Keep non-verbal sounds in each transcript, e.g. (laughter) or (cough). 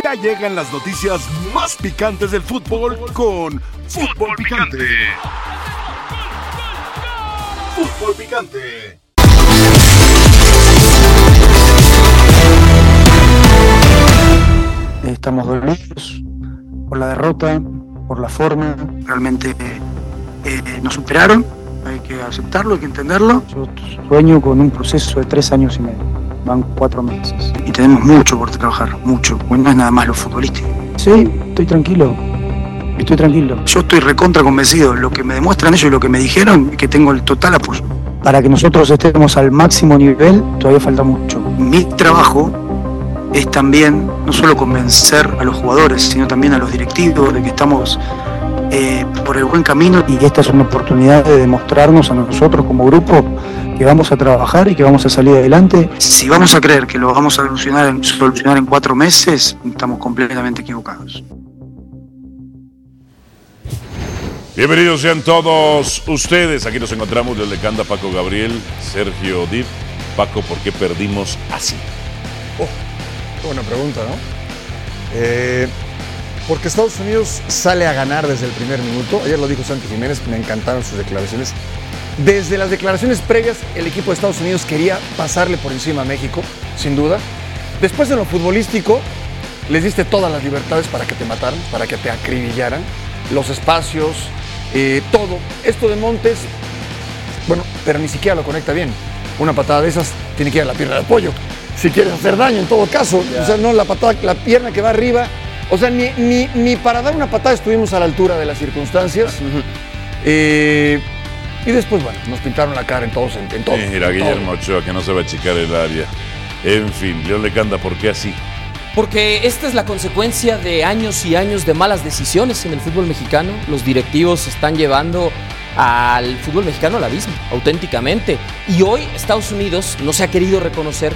Ya llegan las noticias más picantes del fútbol con Fútbol Picante. Fútbol Picante. Estamos dolidos por la derrota, por la forma. Realmente eh, nos superaron, hay que aceptarlo, hay que entenderlo. Yo sueño con un proceso de tres años y medio, van cuatro meses. Y tenemos mucho por trabajar, mucho, no es nada más lo futbolístico. Sí, estoy tranquilo, estoy tranquilo. Yo estoy recontra convencido, lo que me demuestran ellos y lo que me dijeron es que tengo el total apoyo. Para que nosotros estemos al máximo nivel, todavía falta mucho. Mi trabajo es también no solo convencer a los jugadores, sino también a los directivos de que estamos eh, por el buen camino y esta es una oportunidad de demostrarnos a nosotros como grupo que vamos a trabajar y que vamos a salir adelante. Si vamos a creer que lo vamos a solucionar en, solucionar en cuatro meses, estamos completamente equivocados. Bienvenidos sean todos ustedes. Aquí nos encontramos desde Canda Paco Gabriel, Sergio Dip. Paco, ¿por qué perdimos así? Oh, qué buena pregunta, ¿no? Eh, porque Estados Unidos sale a ganar desde el primer minuto. Ayer lo dijo Santi Jiménez, me encantaron sus declaraciones. Desde las declaraciones previas, el equipo de Estados Unidos quería pasarle por encima a México, sin duda. Después en lo futbolístico, les diste todas las libertades para que te mataran, para que te acribillaran, los espacios, eh, todo. Esto de Montes, bueno, pero ni siquiera lo conecta bien. Una patada de esas tiene que ir a la pierna de apoyo. Si quieres hacer daño, en todo caso. O sea, no la patada, la pierna que va arriba. O sea, ni, ni, ni para dar una patada estuvimos a la altura de las circunstancias. Eh, y después, bueno, nos pintaron la cara en todos, en, en todo. Mira, en todo. Guillermo Ochoa, que no se va a achicar el área. En fin, León Lecanda, ¿por qué así? Porque esta es la consecuencia de años y años de malas decisiones en el fútbol mexicano. Los directivos están llevando al fútbol mexicano al abismo, auténticamente. Y hoy Estados Unidos no se ha querido reconocer.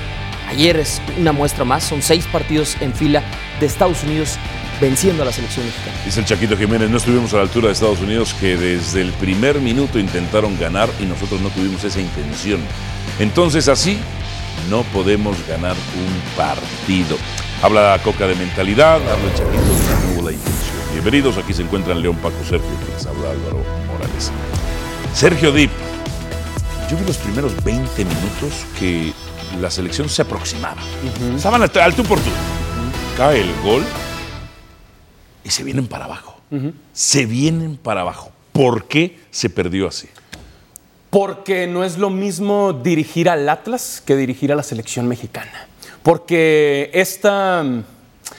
Ayer es una muestra más, son seis partidos en fila de Estados Unidos venciendo a la selección mexicana. Dice el Chaquito Jiménez, no estuvimos a la altura de Estados Unidos que desde el primer minuto intentaron ganar y nosotros no tuvimos esa intención. Entonces así no podemos ganar un partido. Habla Coca de mentalidad, habla el Chaquito de no la intención. Bienvenidos, aquí se encuentran León Paco Sergio, que les habla Álvaro Morales. Sergio Dip, yo vi los primeros 20 minutos que la selección se aproximaba. Estaban al, al tú por tú. Cae el gol y se vienen para abajo. Se vienen para abajo. ¿Por qué se perdió así? Porque no es lo mismo dirigir al Atlas que dirigir a la selección mexicana. Porque esta mm,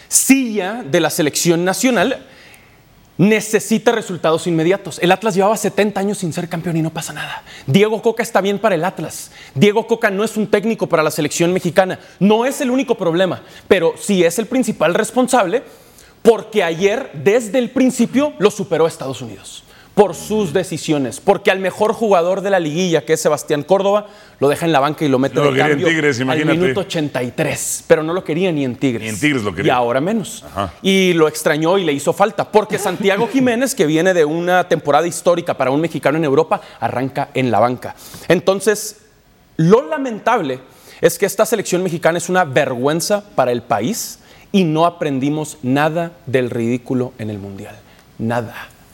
silla de la selección nacional necesita resultados inmediatos. El Atlas llevaba 70 años sin ser campeón y no pasa nada. Diego Coca está bien para el Atlas. Diego Coca no es un técnico para la selección mexicana. No es el único problema, pero sí es el principal responsable porque ayer, desde el principio, lo superó Estados Unidos por sus decisiones, porque al mejor jugador de la liguilla, que es Sebastián Córdoba, lo deja en la banca y lo mete No lo de quería en cambio Tigres, al imagínate. minuto 83, pero no lo quería ni en Tigres. Ni en Tigres lo quería. Y ahora menos. Ajá. Y lo extrañó y le hizo falta, porque Santiago (laughs) Jiménez, que viene de una temporada histórica para un mexicano en Europa, arranca en la banca. Entonces, lo lamentable es que esta selección mexicana es una vergüenza para el país y no aprendimos nada del ridículo en el Mundial. Nada.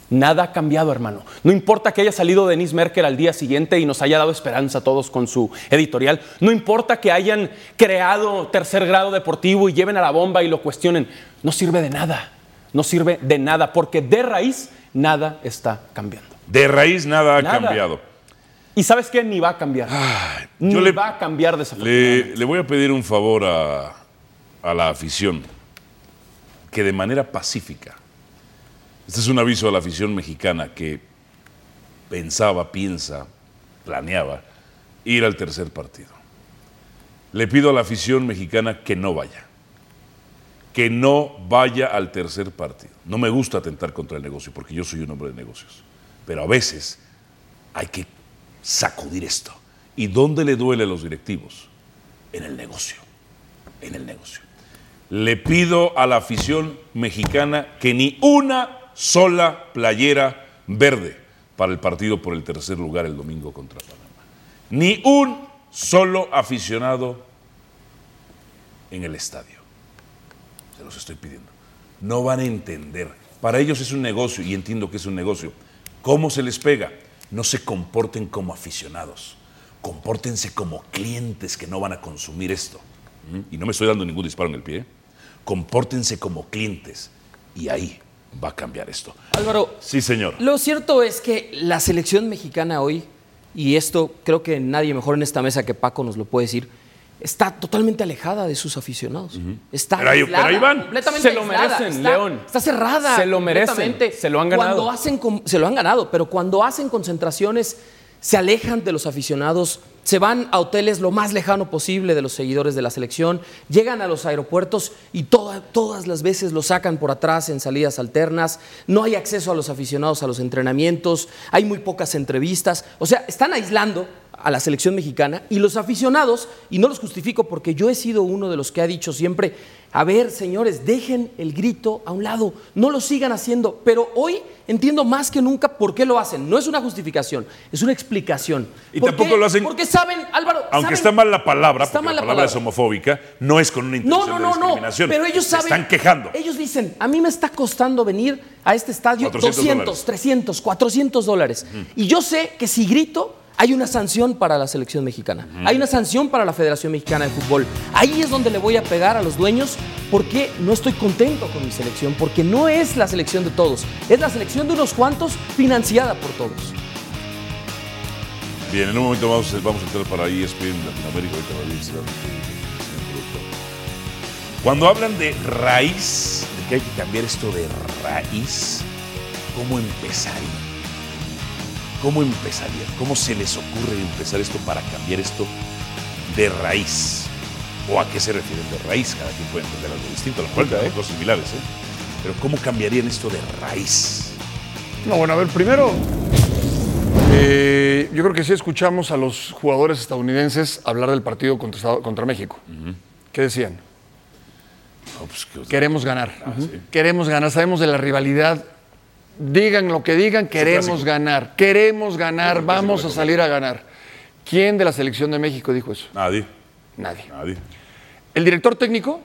Nada ha cambiado, hermano. No importa que haya salido Denise Merkel al día siguiente y nos haya dado esperanza a todos con su editorial. No importa que hayan creado tercer grado deportivo y lleven a la bomba y lo cuestionen. No sirve de nada. No sirve de nada porque de raíz nada está cambiando. De raíz nada ha Nada. cambiado. Y sabes qué? Ni va a cambiar. Ni yo le- va a cambiar desafortunadamente. Le, le voy a pedir un favor a, a la afición, que de manera pacífica, este es un aviso a la afición mexicana que pensaba, piensa, planeaba ir al tercer partido. Le pido a la afición mexicana que no vaya, que no vaya al tercer partido. No me gusta atentar contra el negocio, porque yo soy un hombre de negocios, pero a veces hay que sacudir esto. ¿Y dónde le duele a los directivos? En el negocio, en el negocio. Le pido a la afición mexicana que ni una sola playera verde para el partido por el tercer lugar el domingo contra Panamá. Ni un solo aficionado en el estadio. Se los estoy pidiendo. No van a entender. Para ellos es un negocio y entiendo que es un negocio. ¿Cómo se les pega? No se comporten como aficionados. Compórtense como clientes que no van a consumir esto. Y no me estoy dando ningún disparo en el pie. Compórtense como clientes. Y ahí va a cambiar esto. Álvaro, Sí, señor. Lo cierto es que la selección mexicana hoy, y esto creo que nadie mejor en esta mesa que Paco nos lo puede decir, está totalmente alejada de sus aficionados. Está Pero ahí- aislada, pero ahí van. completamente Se lo aislada, merecen, está- León. Está cerrada. Se lo merecen, se lo han ganado. Cuando hacen, se lo han ganado, pero cuando hacen concentraciones se alejan de los aficionados, se van a hoteles lo más lejano posible de los seguidores de la selección, llegan a los aeropuertos y toda- todas las veces los sacan por atrás en salidas alternas, no hay acceso a los aficionados a los entrenamientos, hay muy pocas entrevistas, o sea, están aislando a la selección mexicana y los aficionados, y no los justifico porque yo he sido uno de los que ha dicho siempre, a ver, señores, dejen el grito a un lado, no lo sigan haciendo, pero hoy entiendo más que nunca por qué lo hacen. No es una justificación, es una explicación. Y ¿Por tampoco qué? lo hacen- Porque saben, Álvaro, Aunque saben- está mal la palabra, Está porque mal la la palabra, es homofóbica, no es con una No, intención no, de no, no. discriminación. Pero ellos Se saben. están quejando. Ellos dicen, a mí me está costando venir a este estadio 400 200, dólares. 300, 400 dólares. Y yo sé que si grito, hay una sanción para la selección mexicana. Hay una sanción para la Federación Mexicana de Fútbol. Ahí es donde le voy a pegar a los dueños porque no estoy contento con mi selección, porque no es la selección de todos, es la selección de unos cuantos financiada por todos. Bien, en un momento vamos, vamos a entrar para ESPN Latinoamérica. Cuando hablan de raíz, de que hay que cambiar esto de raíz, ¿cómo empezaría? ¿Cómo empezaría? ¿Cómo se les ocurre empezar esto para cambiar esto de raíz? ¿O a qué se refieren de raíz? Cada quien puede entender algo distinto, a lo mejor hay cosas similares, ¿eh? Pero ¿cómo cambiarían esto de raíz? No, bueno, a ver, primero, eh, yo creo que sí escuchamos a los jugadores estadounidenses hablar del partido contra, contra México. ¿Qué decían? No, pues, que- Queremos ganar. sí. Queremos ganar. Sabemos de la rivalidad. Digan lo que digan, queremos ganar. Queremos ganar. Vamos a salir a ganar. ¿Quién de la selección de México dijo eso? Nadie, Nadie. nadie. ¿El director técnico?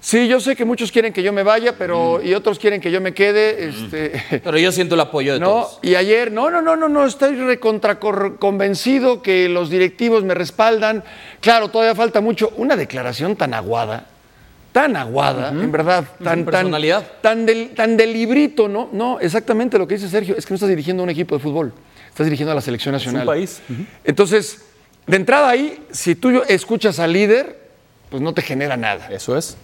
Sí, yo sé que muchos quieren que yo me vaya, pero y otros quieren que yo me quede. Este, (laughs) Pero yo siento el apoyo de no, todos. y ayer, no, no, no, no, no, estoy recontra convencido que los directivos me respaldan. Claro, todavía falta mucho. Una declaración tan aguada, tan aguada, en verdad, tan, tan, personalidad. tan, del, tan del librito, ¿no? No, exactamente lo que dice Sergio, es que no estás dirigiendo a un equipo de fútbol, estás dirigiendo a la selección nacional. país. Entonces, de entrada ahí, si tú escuchas al líder, pues no te genera nada. Eso es.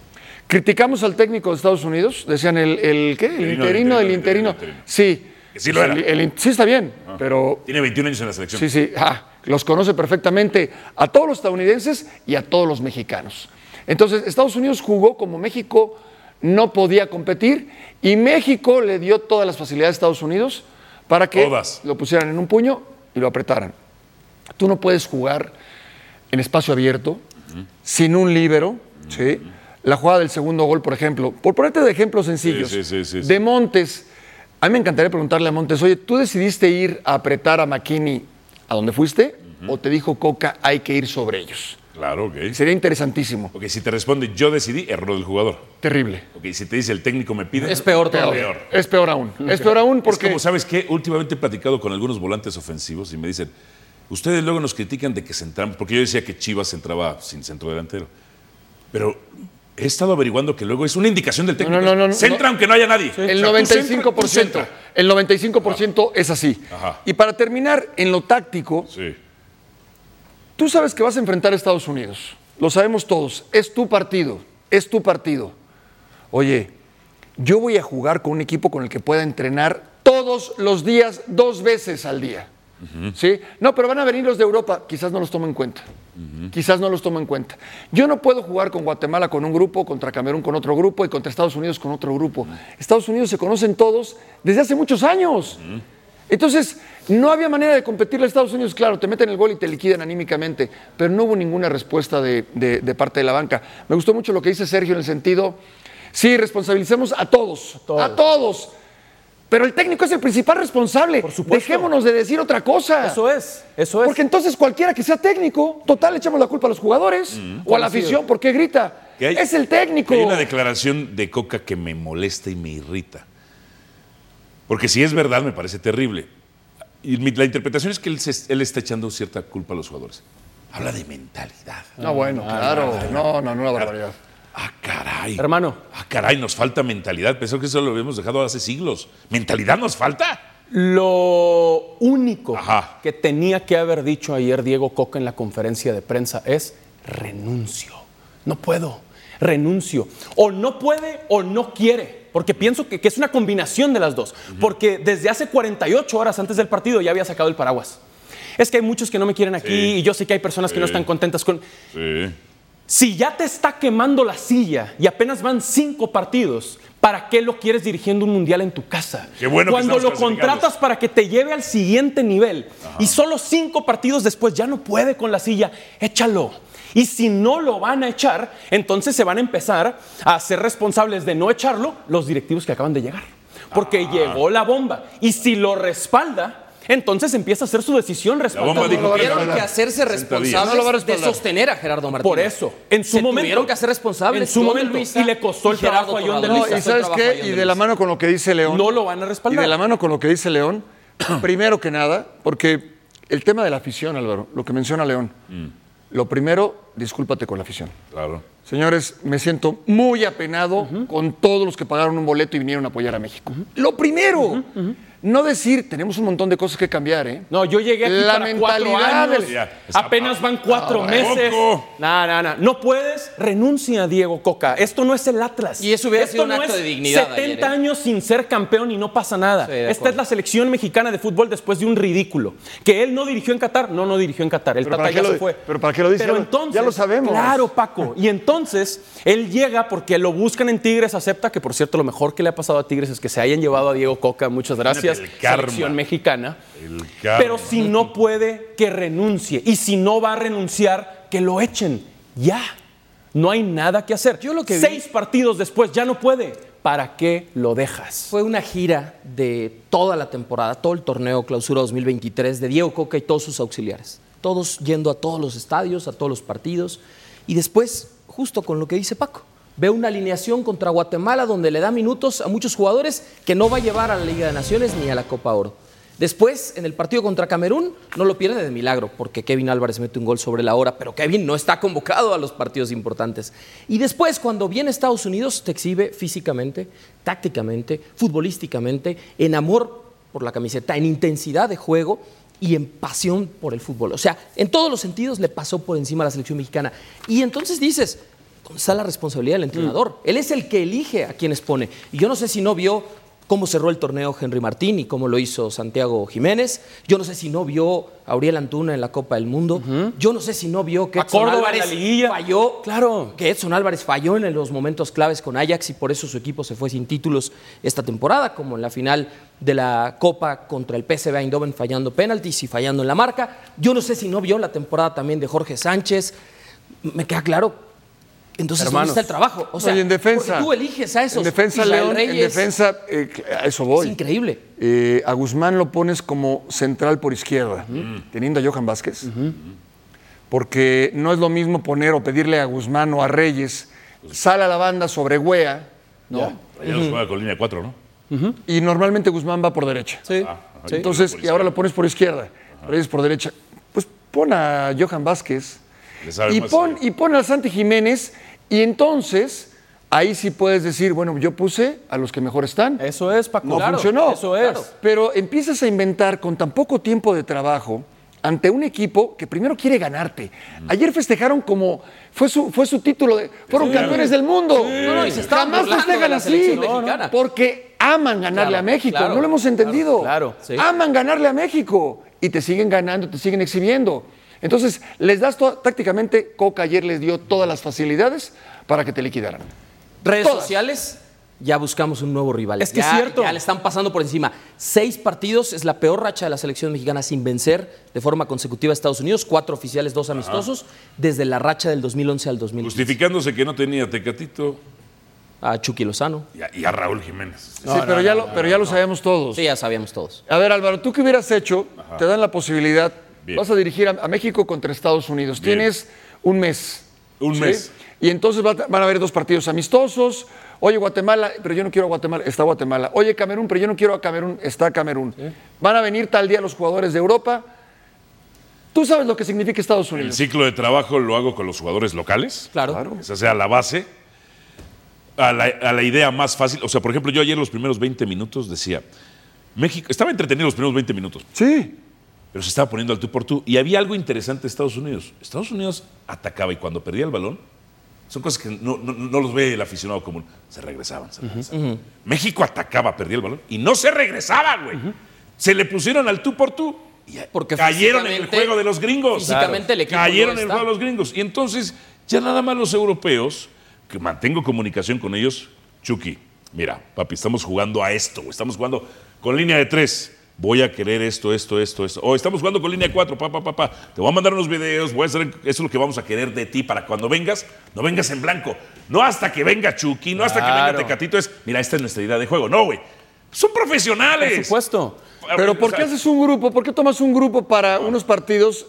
Criticamos al técnico de Estados Unidos, decían el, el ¿qué? El Interino, interino del el interino. interino, el interino. Sí. Que sí lo era. El- el- sí está bien, pero Tiene 21 años en la selección. sí, sí, ah, los conoce perfectamente a todos los estadounidenses y a todos los mexicanos. Entonces, Estados Unidos jugó como México no podía competir y México le dio todas las facilidades a Estados Unidos para que Todas. lo pusieran en un puño y lo apretaran. Tú no puedes jugar en espacio abierto, sin un líbero, ¿sí? La jugada del segundo gol, por ejemplo, por ponerte de ejemplos sencillos. sí, sí. De Montes, a mí me encantaría preguntarle a Montes, oye, ¿tú decidiste ir a apretar a McKinney a donde fuiste? ¿O te dijo Coca, hay que ir sobre ellos? Claro, ok. Sería interesantísimo. Ok, si te responde yo decidí, error del jugador. Terrible. Ok, si te dice el técnico me pide. Es peor todavía. Peor. Es peor aún. Es peor aún Es porque... como, ¿sabes qué? Últimamente he platicado con algunos volantes ofensivos y me dicen, ustedes luego nos critican de que centramos, porque yo decía que Chivas entraba sin centro delantero. Pero he estado averiguando que luego es una indicación del técnico. no, no, no, Centra no. aunque no haya nadie. El O sea, tú centra, tú 95%. centra. El 95% es así. Ajá. Y para terminar, en lo táctico, Sí. Tú sabes que vas a enfrentar a Estados Unidos. Lo sabemos todos. Es tu partido. Es tu partido. Oye, yo voy a jugar con un equipo con el que pueda entrenar todos los días, dos veces al día. ¿Sí? No, pero van a venir los de Europa. Quizás no los tomo en cuenta. Quizás no los tomo en cuenta. Yo no puedo jugar con Guatemala con un grupo, contra Camerún con otro grupo y contra Estados Unidos con otro grupo. Estados Unidos se conocen todos desde hace muchos años. Entonces, no había manera de competirle a Estados Unidos. Claro, te meten el gol y te liquidan anímicamente, pero no hubo ninguna respuesta de, de- de parte de la banca. Me gustó mucho lo que dice Sergio en el sentido, sí, responsabilicemos a todos, a todos. Pero el técnico es el principal responsable. Por supuesto. Dejémonos de decir otra cosa. Eso es, eso es. Porque entonces cualquiera que sea técnico, total, le echamos la culpa a los jugadores o a la afición, ¿por qué grita? Que hay- es el técnico. Hay una declaración de Coca que me molesta y me irrita. Porque si es verdad, me parece terrible. Y la interpretación es que él, se- él está echando cierta culpa a los jugadores. Habla de mentalidad. No, bueno, claro. No, no, no, una barbaridad. Ah, caray. Hermano. Ah, caray, nos falta mentalidad. Pensó que eso lo habíamos dejado hace siglos. ¿Mentalidad nos falta? Lo único Ajá. que tenía que haber dicho ayer Diego Coca en la conferencia de prensa es renuncio. No puedo, renuncio. O no puede o no quiere. Porque pienso que, que es una combinación de las dos. Porque desde hace 48 horas antes del partido ya había sacado el paraguas. Es que hay muchos que no me quieren aquí Sí. y yo sé que hay personas que no están contentas con... Sí. Si ya te está quemando la silla y apenas van cinco partidos, ¿para qué lo quieres dirigiendo un mundial en tu casa? Qué bueno Cuando lo contratas para que te lleve al siguiente nivel y solo cinco partidos después ya no puede con la silla, échalo. Y si no lo van a echar, entonces se van a empezar a ser responsables de no echarlo los directivos que acaban de llegar. Porque Ah. llegó la bomba. Y si lo respalda, entonces empieza a hacer su decisión que Tuvieron que hacerse 60 días. responsables No de sostener a Gerardo Martínez. Por eso, en su Se momento. tuvieron que hacer responsables. En su momento. Luisa Y le costó el y Gerardo trabajo a John de Torrado. No, Luisa. y sabes qué, y de de la Luisa. mano con lo que dice León. No lo van a Y respaldar. de la mano con lo que dice León, primero que nada, porque el tema de la afición, Álvaro, lo que menciona León, lo primero, discúlpate con la afición. Claro. Señores, me siento muy apenado con todos los que pagaron un boleto y vinieron a apoyar a México. Lo primero, no decir, tenemos un montón de cosas que cambiar, ¿eh? No, yo llegué aquí La para cuatro mentalidad años. del- Apenas van cuatro Ah, meses. poco. No, no, no. No puedes, renuncia, Diego Coca. Esto no es el Atlas. Y eso hubiera Esto sido un no acto es de dignidad 70 ayer, ¿eh? años sin ser campeón y no pasa nada. Sí, Esta es la selección mexicana de fútbol después de un ridículo. Que él no dirigió en Qatar, no, no dirigió en Qatar. El Pero Tata ¿para qué ya lo se fue. pero ¿para qué lo dice? Pero entonces, ya lo sabemos. Claro, Paco. Y entonces él llega porque lo buscan en Tigres, acepta que por cierto lo mejor que le ha pasado a Tigres es que se hayan llevado a Diego Coca. Muchas gracias. Karma. Selección mexicana. El karma. Pero si no puede, que renuncie. Y si no va a renunciar, que lo echen. Ya. No hay nada que hacer. Yo lo que vi- Seis partidos después ya no puede. ¿Para qué lo dejas? Fue una gira de toda la temporada, todo el torneo Clausura 2023 de Diego Coca y todos sus auxiliares. Todos yendo a todos los estadios, a todos los partidos. Y después, justo con lo que dice Paco, ve una alineación contra Guatemala donde le da minutos a muchos jugadores que no va a llevar a la Liga de Naciones ni a la Copa Oro. Después, en el partido contra Camerún, no lo pierde de milagro, porque Kevin Álvarez mete un gol sobre la hora, pero Kevin no está convocado a los partidos importantes. Y después, cuando viene Estados Unidos, te exhibe físicamente, tácticamente, futbolísticamente, en amor por la camiseta, en intensidad de juego y en pasión por el fútbol. O sea, en todos los sentidos le pasó por encima a la selección mexicana. Y entonces dices, ¿dónde está la responsabilidad del entrenador? Él es el que elige a quienes pone. Y yo no sé si no vio cómo cerró el torneo Henry Martín y cómo lo hizo Santiago Jiménez. Yo no sé si no vio a Auriel Antuna en la Copa del Mundo. Yo no sé si no vio que Edson Álvarez falló. Claro. Que Edson Álvarez falló en los momentos claves con Ajax y por eso su equipo se fue sin títulos esta temporada, como en la final de la Copa contra el PSV Eindhoven fallando penaltis y fallando en la marca. Yo no sé si no vio la temporada también de Jorge Sánchez. Me queda claro. Entonces, Hermanos. ¿dónde está el trabajo? O sea, en defensa. porque tú eliges a esos. En defensa, León, en defensa, eh, a eso Es voy. increíble. Eh, a Guzmán lo pones como central por izquierda, teniendo a Johan Vázquez. Porque no es lo mismo poner o pedirle a Guzmán o a Reyes, sale a la banda sobre Wea, ¿no? Ya nos juega con línea 4, ¿no? Y normalmente Guzmán va por derecha. Sí. sí. Entonces, y ahora lo pones por izquierda, Reyes por derecha. Pues pon a Johan Vázquez y pon, y pon al Santi Jiménez y entonces ahí sí puedes decir, bueno, yo puse a los que mejor están. Eso es, Paco. No Claro, funcionó. Eso es. Claro. Pero empiezas a inventar con tan poco tiempo de trabajo ante un equipo que primero quiere ganarte. Ayer festejaron como fue su, fue su título de fueron campeones del mundo. No, no, y se Jamás festejan así. Porque aman ganarle Claro, a México. claro, no lo hemos entendido. claro, sí. Aman ganarle a México. Y te siguen ganando, te siguen exhibiendo. Entonces, les das tácticamente, Coca ayer les dio todas las facilidades para que te liquidaran. Redes Todas. sociales, ya buscamos un nuevo rival. Es que es cierto. Ya le están pasando por encima. Seis partidos es la peor racha de la selección mexicana sin vencer de forma consecutiva a Estados Unidos. Cuatro oficiales, dos amistosos, desde la racha del 2011 al 2015. Justificándose que no tenía Tecatito A Chucky Lozano. y a, y a Raúl Jiménez. sí, pero, ya lo, pero ya lo sabemos todos. Sí, ya sabíamos todos. A ver, Álvaro, ¿tú qué hubieras hecho? Te dan la posibilidad. Bien. Vas a dirigir a, a México contra Estados Unidos. Bien. Tienes un mes. Un ¿sí? mes. Y entonces va- van a haber dos partidos amistosos. Oye, Guatemala, pero yo no quiero a Guatemala, está Guatemala. Oye, Camerún, pero yo no quiero a Camerún, está Camerún. Van a venir tal día los jugadores de Europa. Tú sabes lo que significa Estados El Unidos. ciclo de trabajo lo hago con los jugadores locales. Claro. Esa sea la base. A la, a la idea más fácil. O sea, por ejemplo, yo ayer los primeros 20 minutos decía, México, estaba entretenido los primeros 20 minutos, Sí. Pero se estaba poniendo al tú por tú. Y había algo interesante de Estados Unidos. Estados Unidos atacaba y cuando perdía el balón, son cosas que no, no- no los ve el aficionado común, se regresaban. se regresaban. México atacaba, perdía el balón y no se regresaba, güey. Se le pusieron al tú por tú. Y Porque cayeron en el juego de los gringos. físicamente el equipo Cayeron no en el juego de los gringos. Y entonces, ya nada más los europeos, que mantengo comunicación con ellos, Chucky, mira, papi, estamos jugando a esto, estamos jugando con línea de tres. Voy a querer esto, esto, esto, esto. O estamos jugando con línea de cuatro, papá, papá. Te voy a mandar unos videos, voy a hacer, eso es lo que vamos a querer de ti para cuando vengas, no vengas en blanco. No hasta que venga Chucky, no hasta que venga. Tecatito, es, mira, esta es nuestra idea de juego. No, güey. Son profesionales. Por supuesto. Pero ¿por qué haces un grupo? ¿Por qué tomas un grupo para unos partidos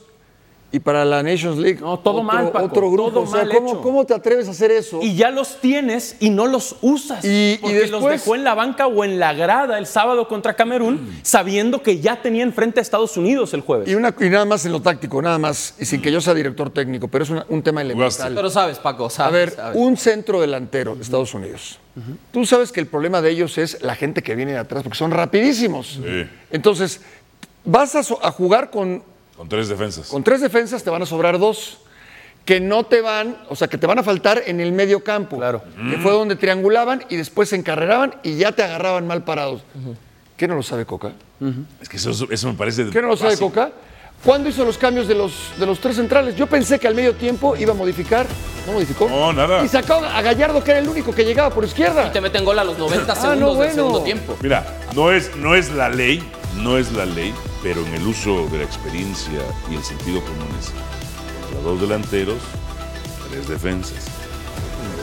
y para la Nations League? No, todo otro, mal, Paco, Otro grupo. todo o sea, mal ¿cómo, hecho. cómo te atreves a hacer eso? Y ya los tienes y no los usas. Y- y porque los después- dejó en la banca o en la grada el sábado contra Camerún, sabiendo que ya tenía enfrente a Estados Unidos el jueves. Y, una, y nada más en lo táctico, nada más, y sin que yo sea director técnico, pero es una- un tema elemental. Pero sabes, Paco, A sabes. ver, sabes. un centro delantero de Estados Unidos. Tú sabes que el problema de ellos es la gente que viene de atrás, porque son rapidísimos. Sí. Entonces, vas a, a jugar con, Con tres defensas. con tres defensas, te van a sobrar dos. Que no te van, o sea, que te van a faltar en el medio campo. Claro. Que fue donde triangulaban y después se encarreraban y ya te agarraban mal parados. ¿Qué no lo sabe Coca? Es que eso, eso me parece. ¿Qué no lo sabe. Coca? ¿Cuándo hizo los cambios de los, de los tres centrales? Yo pensé que al medio tiempo iba a modificar. No modificó. No, nada. Y sacó a Gallardo, que era el único que llegaba por izquierda. Te meten gol a los 90 Ah, segundos no, del segundo tiempo. Mira, no es, no es la ley, no es la ley, pero en el uso de la experiencia y el sentido común es contra dos delanteros, tres defensas.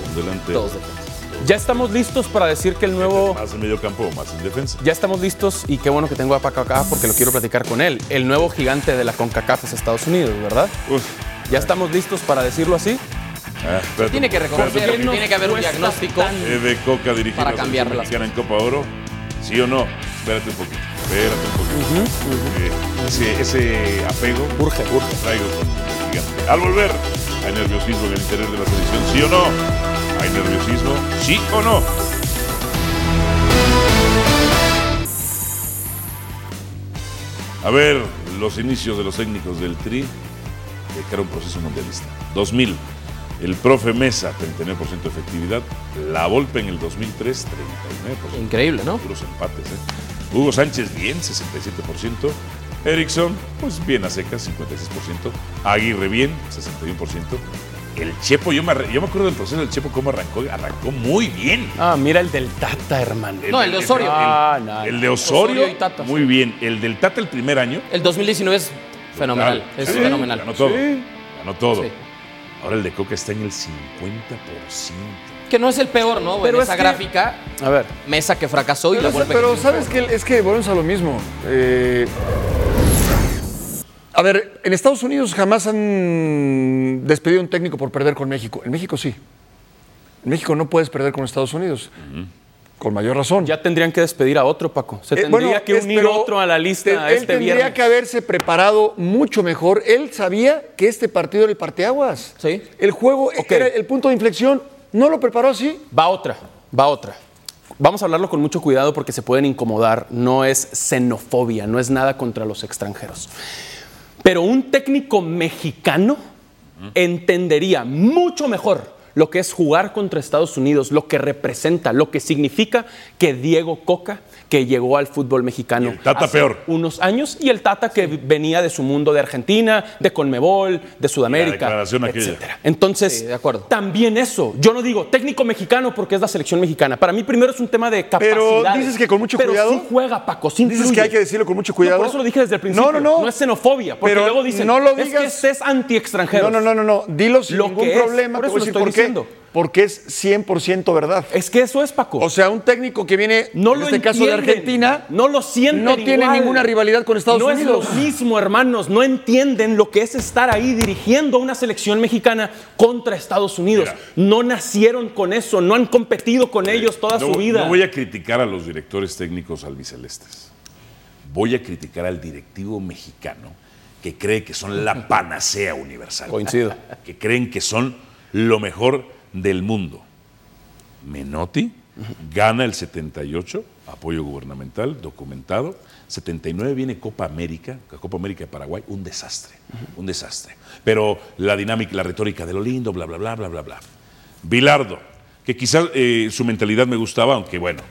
Un delantero. Todos defensas. Ya estamos listos para decir que el nuevo. Más en medio campo o más en defensa. Ya estamos listos y qué bueno que tengo a Paco acá porque lo quiero platicar con él. El nuevo gigante de la CONCACAF es Estados Unidos, ¿verdad? Uf. Ya estamos listos para decirlo así. Ah, espérate. Tiene que reconocer, Espérate, tiene que haber un diagnóstico. tan- ¿Es de Coca Para a la cambiar selección las mexicana en Copa Oro? ¿Sí o no? Espérate un poquito. Espérate un poquito. Eh, ese, ese apego Urge, urge. traigo con gigante. Al volver, ¿hay nerviosismo en el interior de la selección? ¿Sí o no? ¿Hay nerviosismo? ¿Sí o no? A ver, los inicios de los técnicos del Tri, eh, que era un proceso mundialista. 2000, el profe Mesa, 39% de efectividad. La Volpe en el 2003, 39%. Increíble, ¿no? Puros empates, ¿eh? Hugo Sánchez, bien, 67%. Erickson, pues bien a secas, 56%. Aguirre, bien, 61%. El Chepo, yo me, yo me acuerdo del proceso del Chepo, cómo arrancó. Arrancó muy bien. Ah, mira el del Tata, hermano. No, el de Osorio. Ah, no, El de Osorio, Osorio y Tata, muy bien. El del Tata el primer año. El 2019 es fenomenal. Es sí, fenomenal. Ganó todo. Sí. Ganó todo. Sí. Ahora el de Coca está en el 50%. Que no es el peor, ¿no? Pero en es esa que- gráfica, A ver, Mesa que fracasó y la Pero, vuelve pero sabes que es que volvemos a lo mismo. Eh, a ver, en Estados Unidos jamás han despedido a un técnico por perder con México. En México sí. En México no puedes perder con Estados Unidos. Con mayor razón. ya tendrían que despedir a otro, Paco. Se Eh, tendría bueno, que unir otro a la lista te- él este tendría viernes. que haberse preparado mucho mejor. Él sabía que este partido era el parteaguas. Sí. El juego era el punto de inflexión. No lo preparó así. Va otra, va otra. Vamos a hablarlo con mucho cuidado porque se pueden incomodar. No es xenofobia, no es nada contra los extranjeros. Pero un técnico mexicano entendería mucho mejor lo que es jugar contra Estados Unidos, lo que representa, lo que significa que Diego Coca, que llegó al fútbol mexicano el Tata hace peor. unos años, y el Tata que venía de su mundo de Argentina, de Conmebol, de Sudamérica, etcétera. Entonces, Sí, de acuerdo. también eso. Yo no digo técnico mexicano porque es la selección mexicana. Para mí primero es un tema de capacidad. dices que con mucho pero cuidado. sí juega, Paco, sí Dices que hay que decirlo con mucho cuidado. No, por eso lo dije desde el principio. No, no, no. es xenofobia. Porque Pero luego dicen, no lo es que digas- es anti-extranjero. No, no, no, no, no. Dilo sin Lo ningún que es, problema. por te eso voy a lo decir estoy por qué. Diciendo. porque es 100% verdad. Es que eso es, Paco. O sea, un técnico que viene, no en lo este caso de entienden, Argentina, no lo sienten no tiene ninguna rivalidad con Estados no Unidos. es lo mismo, hermanos. No entienden lo que es estar ahí dirigiendo una selección mexicana contra Estados Unidos. Mira. no nacieron con eso, no han competido con ellos toda no, su vida. no voy a criticar a los directores técnicos albicelestes. Voy a criticar al directivo mexicano que cree que son la panacea universal. Coincido. Que creen que son lo mejor del mundo. Menotti gana el 78, apoyo gubernamental, documentado. 79 viene Copa América, Copa América de Paraguay, un desastre, un desastre. Pero la dinámica, la retórica de lo lindo, bla, bla, bla, bla, bla, bla. Bilardo, que quizás eh, su mentalidad me gustaba, aunque bueno,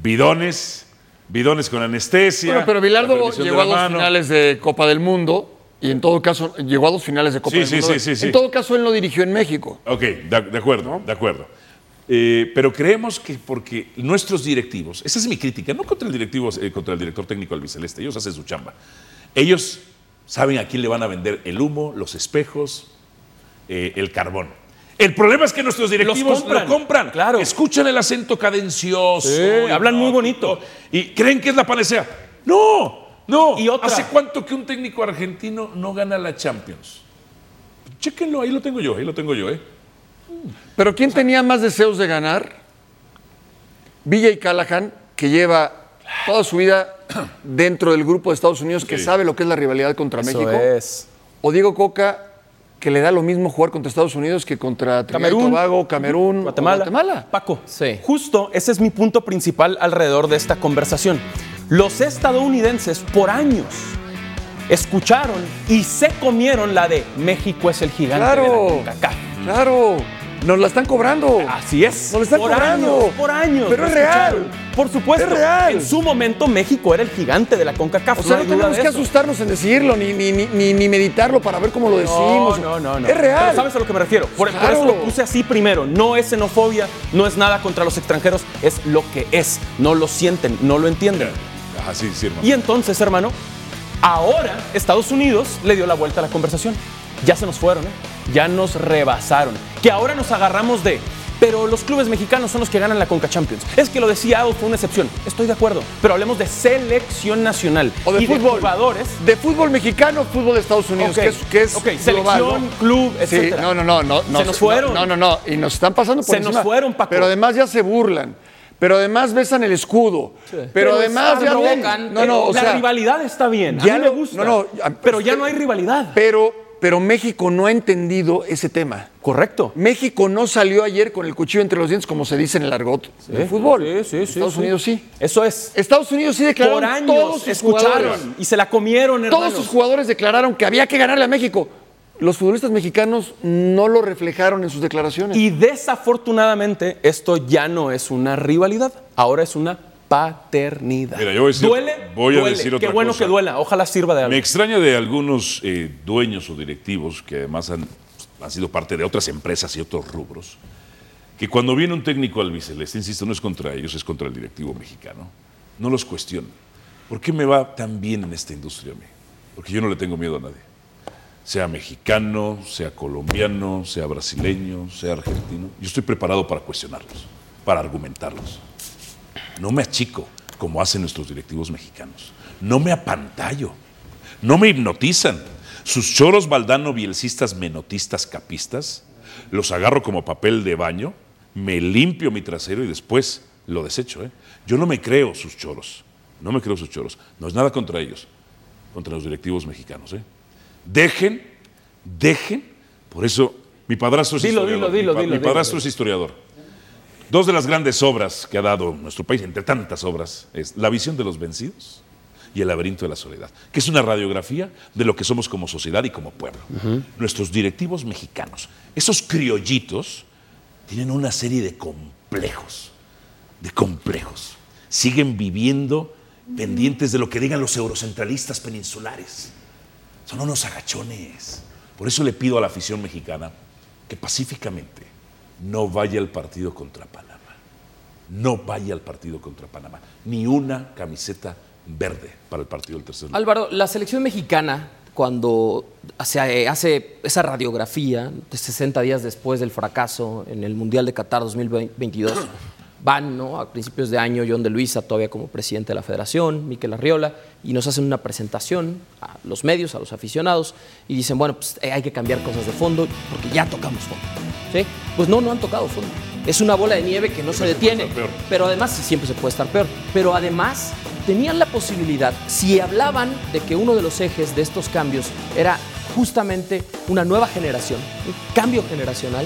bidones, bidones con anestesia. Bueno, pero la Bilardo llegó a dos finales de Copa del Mundo y en todo caso llegó a dos finales de Copa Sí, del sí, Mundo. sí, sí, sí. En todo caso él no dirigió en México. Ok, de, de acuerdo, de acuerdo. Eh, pero creemos que porque nuestros directivos, esa es mi crítica, no contra el directivo, eh, contra el director técnico albiceleste, ellos hacen su chamba. Ellos saben a quién le van a vender el humo, los espejos, eh, el carbón. El problema es que nuestros directivos compran, lo compran. claro. Escuchan el acento cadencioso. Sí, hablan muy bonito. Y creen que es la panacea. No, no. Y otra. ¿Hace cuánto que un técnico argentino no gana la Champions? Chéquenlo, ahí lo tengo yo, ahí lo tengo yo, ¿eh? Pero ¿quién tenía más deseos de ganar? Villa y Callahan, que lleva toda su vida dentro del grupo de Estados Unidos, que Sí. sabe lo que es la rivalidad contra Eso México. es. O Diego Coca, que le da lo mismo jugar contra Estados Unidos que contra Camerún, Tobago, Camerún, o Guatemala. Guatemala. Paco, Sí. justo ese es mi punto principal alrededor de esta conversación. Los estadounidenses por años escucharon y se comieron la de México es el gigante de la CONCACAF. claro. Nos la están cobrando. Así es. Nos lo están por cobrando. Años, por años. Pero es real. Por supuesto. Es real. En su momento México era el gigante de la CONCACAF. O sea, no, tenemos que eso. asustarnos en decirlo, ni, ni, ni, ni- meditarlo para ver cómo lo decimos. No, no, no, no. Es real. Pero ¿Sabes a lo que me refiero? Por, por Claro. eso lo puse así primero. No es xenofobia, no es nada contra los extranjeros, es lo que es. No lo sienten, no lo entienden. Sí, sí, hermano. Y entonces, hermano, ahora Estados Unidos le dio la vuelta a la conversación. Ya se nos fueron, ¿eh? ya nos rebasaron. Que ahora nos agarramos de. Pero los clubes mexicanos son los que ganan la Conca Champions. Es que lo de Seattle fue una excepción. Estoy de acuerdo. Pero hablemos de selección nacional. O de y fútbol. De jugadores. De fútbol mexicano, fútbol de Estados Unidos, Ok, que es, que es ok, global, selección, ¿no? club, Sí, etcétera. no, no, no, no. Se nos fueron. No, no, no. Y nos están pasando por Se nos fueron, Paco. Pero además ya se burlan. Pero además besan el escudo. Pero, además ya provocan. No, no, o la sea, rivalidad está bien. A ya mí me lo- gusta. no, no, a- pero ya no hay rivalidad. pero, pero México no ha entendido ese tema. Correcto. México no salió ayer con el cuchillo entre los dientes, como se dice en el argot del fútbol. Sí, sí, sí. Estados sí. Unidos sí. Eso es. Estados Unidos sí declararon Por años todos sus escucharon jugadores. y se la comieron, hermanos. Todos sus jugadores declararon que había que ganarle a México. Los futbolistas mexicanos no lo reflejaron en sus declaraciones. Y desafortunadamente esto ya no es una rivalidad, ahora es una paternidad. Mira, yo voy a decir- duele, voy a duele. decir Qué bueno cosa. que duela, ojalá sirva de algo. Me extraña de algunos eh, dueños o directivos que además han, han sido parte de otras empresas y otros rubros, que cuando viene un técnico albiceleste, insisto, no es contra ellos, es contra el directivo mexicano, no los cuestionan. ¿Por qué me va tan bien en esta industria a mí? Porque yo no le tengo miedo a nadie. Sea mexicano, sea colombiano, sea brasileño, sea argentino. Yo estoy preparado para cuestionarlos, para argumentarlos. No me achico como hacen nuestros directivos mexicanos. No me apantallo. No me hipnotizan. Sus choros baldano bielcistas, menotistas, capistas, los agarro como papel de baño, me limpio mi trasero y después lo desecho. ¿eh? Yo no me creo sus choros. No me creo sus choros. No es nada contra ellos, contra los directivos mexicanos. ¿eh? Dejen, dejen. Por eso, mi padrastro es Dilo, historiador. dilo, dilo, mi, mi padrastro es historiador. Dos de las grandes obras que ha dado nuestro país, entre tantas obras, es La visión de los vencidos y El laberinto de la soledad, que es una radiografía de lo que somos como sociedad y como pueblo. Nuestros directivos mexicanos, esos criollitos, tienen una serie de complejos, de complejos. Siguen viviendo pendientes de lo que digan los eurocentralistas peninsulares. Son unos agachones. Por eso le pido a la afición mexicana que pacíficamente no vaya al partido contra Panamá. No vaya al partido contra Panamá. Ni una camiseta verde para el partido del tercer lugar. Álvaro, la selección mexicana, cuando hace, hace esa radiografía de 60 días después del fracaso en el Mundial de Qatar 2022. Van, ¿no? A principios de año, John de Luisa, todavía como presidente de la federación, Miquel Arriola, y nos hacen una presentación a los medios, a los aficionados, y dicen, bueno, pues eh, hay que cambiar cosas de fondo, porque ya tocamos fondo. ¿sí? Pues no, no han tocado fondo. Es una bola de nieve que no se detiene. Pero además, siempre se puede estar peor. Pero además, tenían la posibilidad, si hablaban de que uno de los ejes de estos cambios era justamente una nueva generación, un cambio generacional,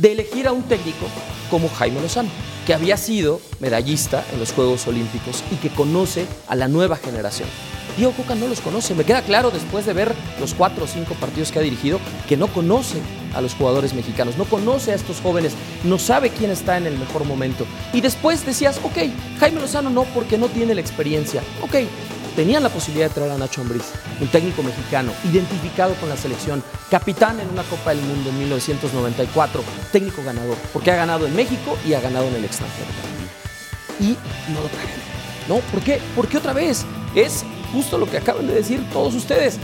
de elegir a un técnico como Jaime Lozano, que había sido medallista en los Juegos Olímpicos y que conoce a la nueva generación. Diego Coca no los conoce, me queda claro después de ver los cuatro o cinco partidos que ha dirigido que no conoce a los jugadores mexicanos, no conoce a estos jóvenes, no sabe quién está en el mejor momento. Y después decías, ok, Jaime Lozano no porque no tiene la experiencia, ok, tenían la posibilidad de traer a Nacho Ambriz, un técnico mexicano, identificado con la selección, capitán en una Copa del Mundo en 1994, técnico ganador, porque ha ganado en México y ha ganado en el extranjero. Y no lo trajeron. ¿No? ¿Por qué? Porque otra vez es justo lo que acaban de decir todos ustedes.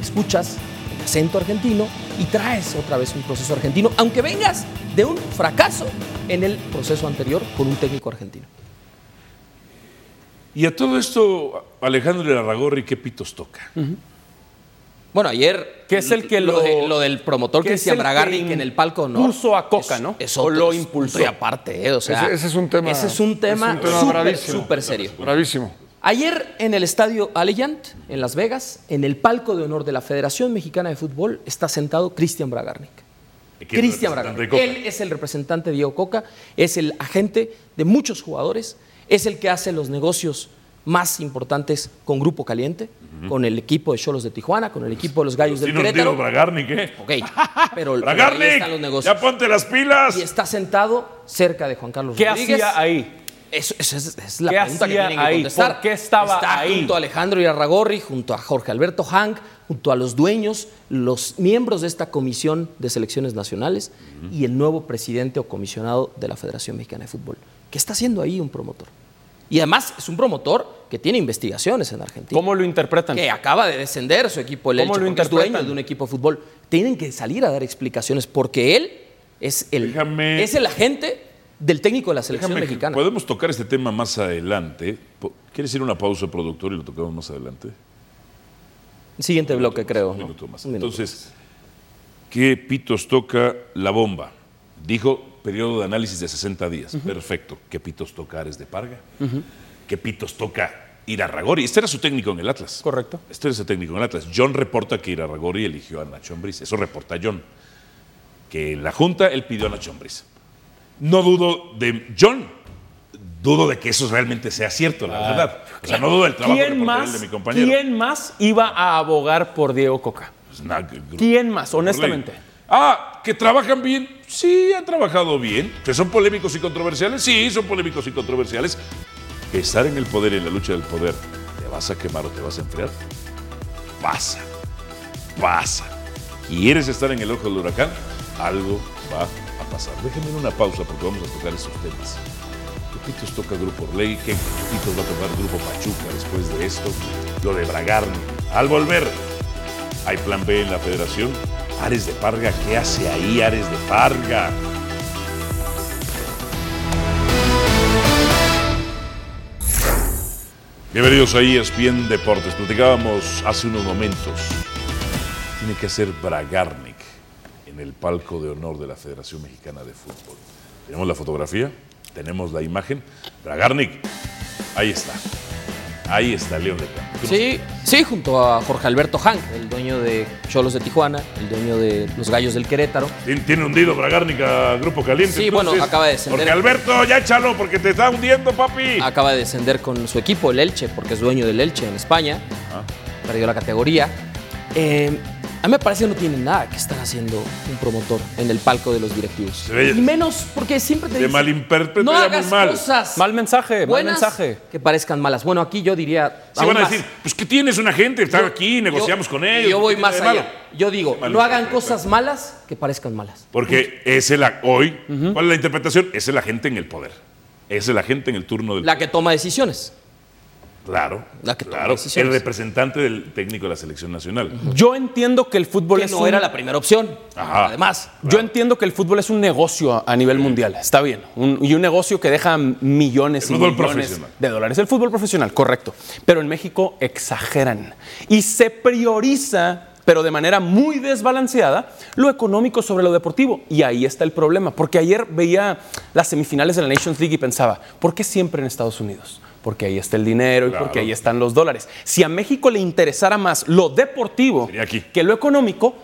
Escuchas el acento argentino y traes otra vez un proceso argentino, aunque vengas de un fracaso en el proceso anterior con un técnico argentino. Y a todo esto, Alejandro Irarragorri, ¿qué pitos toca? Bueno, ayer. Que es el que lo- de- lo del promotor que Cristian el que Bragarnik en el palco, ¿no? impulsó a Coca, ¿no? Es O otro, lo impulsó. Y aparte, ¿eh? o sea. Ese- ese es un tema- Ese es un tema, es un tema súper, bravísimo. súper serio. Bravísimo. Ayer en el estadio Allianz, en Las Vegas, en el palco de honor de la Federación Mexicana de Fútbol, está sentado Cristian Bragarnik. ¿Quién es Cristian Bragarnik. Él es el representante de Diego Coca, es el agente de muchos jugadores, es el que hace los negocios más importantes con Grupo Caliente, con el equipo de Cholos de Tijuana, con el equipo de los Gallos del Tiene un Querétaro. tiro Bragarnik, ¿eh? Ok, (laughs) pero, pero ahí ¡Bragarnik! están los negocios. ¡Ya ponte las pilas! Y está sentado cerca de Juan Carlos ¿Qué Rodríguez. hacía ahí? Eso, esa es, la ¿Qué pregunta que tienen que ahí? contestar. ¿Por qué estaba Está ahí? junto a Alejandro Irarragorri, junto a Jorge Alberto Hank, junto a los dueños, los miembros de esta comisión de selecciones nacionales y el nuevo presidente o comisionado de la Federación Mexicana de Fútbol. ¿Qué está haciendo ahí un promotor? Y además es un promotor que tiene investigaciones en Argentina. ¿Cómo lo interpretan? Que acaba de descender su equipo, el ¿Cómo Elche, lo porque es dueño interpretan? de un equipo de fútbol. Tienen que salir a dar explicaciones porque él es el, Déjame- es el agente del técnico de la selección Déjame mexicana. Podemos tocar este tema más adelante. ¿Quieres ir a una pausa, productor, y lo tocamos más adelante? Siguiente bloque, creo. Un minuto más. Un minuto Entonces, ¿qué pitos toca la bomba? Dijo periodo de análisis de 60 días. Perfecto. ¿Qué pitos toca Ares de Parga? ¿Qué pitos toca Irarragori? Este era su técnico en el Atlas. Correcto. Este era su técnico en el Atlas. John reporta que Irarragori eligió a Nacho Ambriz. Eso reporta John. Que en la Junta él pidió a Nacho Ambriz. No dudo de John. Dudo de que eso realmente sea cierto, la verdad. O sea, no dudo del trabajo ¿Quién más, de mi compañero. ¿Quién más iba a abogar por Diego Coca? Pues, ¿Quién más, honestamente? Ah, que trabajan bien. Sí, han trabajado bien. Que son polémicos y controversiales. Sí, son polémicos y controversiales. Que estar en el poder en la lucha del poder, ¿te vas a quemar o te vas a enfriar? Pasa. Pasa. ¿Quieres estar en el ojo del huracán? Algo va a pasar. Déjenme una pausa porque vamos a tocar esos temas. ¿Qué pitos toca Grupo Orley? ¿Qué pitos va a tocar Grupo Pachuca después de esto? Lo de Bragarni. Al volver, ¿Hay plan B en la federación? Ares de Parga, ¿qué hace ahí Ares de Parga? Bienvenidos a ESPN Deportes. Platicábamos hace unos momentos. Tiene que ser Bragarnik en el palco de honor de la Federación Mexicana de Fútbol. Tenemos la fotografía, tenemos la imagen. Bragarnik, ahí está. Ahí está León Lecán. Sí, sí, junto a Jorge Alberto Hank, el dueño de Cholos de Tijuana, el dueño de los Gallos del Querétaro. Tiene, tiene hundido Bragarnik a Grupo Caliente. Sí, bueno, acaba de descender. Porque Alberto, ya échalo, porque te está hundiendo, papi. Acaba de descender con su equipo, el Elche, porque es dueño del Elche en España. Ah. Perdió la categoría. Eh, a mí me parece que no tiene nada que estar haciendo un promotor en el palco de los directivos. y menos porque siempre te dicen, malinterpreta no hagas muy mal. cosas Mal mensaje, mal buenas mensaje. que parezcan malas. Bueno, aquí yo diría... Sí aún van a más. decir, pues que tienes una gente, está aquí, negociamos Yo- con ellos. Yo voy ¿qué más tiene de malo? allá. Yo digo, Mal no hagan cosas malas que parezcan malas. Porque es el, a- hoy, ¿cuál es la interpretación? Es el agente en el poder. Es el agente en el turno del La que toma decisiones. Claro, La que toma claro. El representante del técnico de la selección nacional. Yo entiendo que el fútbol Que es no un- era la primera opción. Ajá. Además. Yo entiendo que el fútbol es un negocio a, nivel mundial, está bien, un- y un negocio que deja millones El y millones profesional. de dólares. El fútbol profesional, correcto. Pero en México exageran y se prioriza, pero de manera muy desbalanceada, lo económico sobre lo deportivo. Y ahí está el problema, porque ayer veía las semifinales de la Nations League y pensaba, ¿por qué siempre en Estados Unidos? Porque ahí está el dinero y Claro. porque ahí están los dólares. Si a México le interesara más lo deportivo que lo económico,